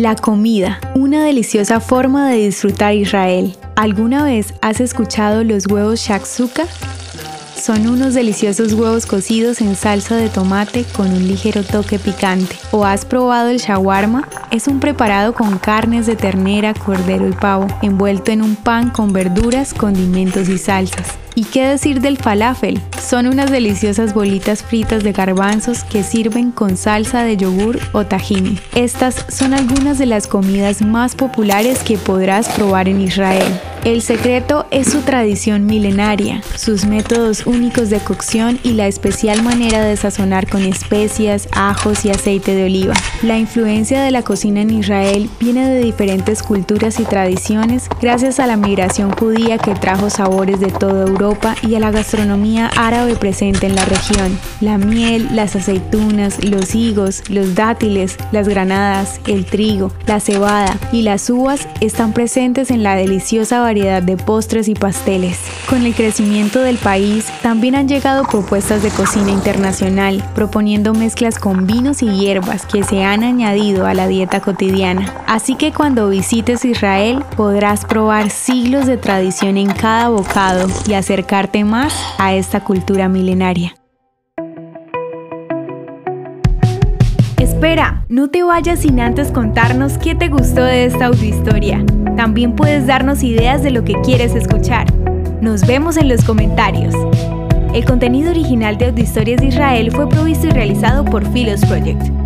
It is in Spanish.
La comida, una deliciosa forma de disfrutar Israel. ¿Alguna vez has escuchado los huevos shakshuka? Son unos deliciosos huevos cocidos en salsa de tomate con un ligero toque picante. ¿O has probado el shawarma? Es un preparado con carnes de ternera, cordero y pavo, envuelto en un pan con verduras, condimentos y salsas. ¿Y qué decir del falafel? Son unas deliciosas bolitas fritas de garbanzos que sirven con salsa de yogur o tahini. Estas son algunas de las comidas más populares que podrás probar en Israel. El secreto es su tradición milenaria, sus métodos únicos de cocción y la especial manera de sazonar con especias, ajos y aceite de oliva. La influencia de la cocina en Israel viene de diferentes culturas y tradiciones gracias a la migración judía que trajo sabores de toda Europa y a la gastronomía árabe presente en la región. La miel, las aceitunas, los higos, los dátiles, las granadas, el trigo, la cebada y las uvas están presentes en la deliciosa variedad de postres y pasteles. Con el crecimiento del país, también han llegado propuestas de cocina internacional, proponiendo mezclas con vinos y hierbas que se han añadido a la dieta cotidiana. Así que cuando visites Israel, podrás probar siglos de tradición en cada bocado y acercarte más a esta cultura milenaria. Espera, no te vayas sin antes contarnos qué te gustó de esta audiohistoria. También puedes darnos ideas de lo que quieres escuchar. Nos vemos en los comentarios. El contenido original de Audiohistorias de Israel fue provisto y realizado por Philos Project.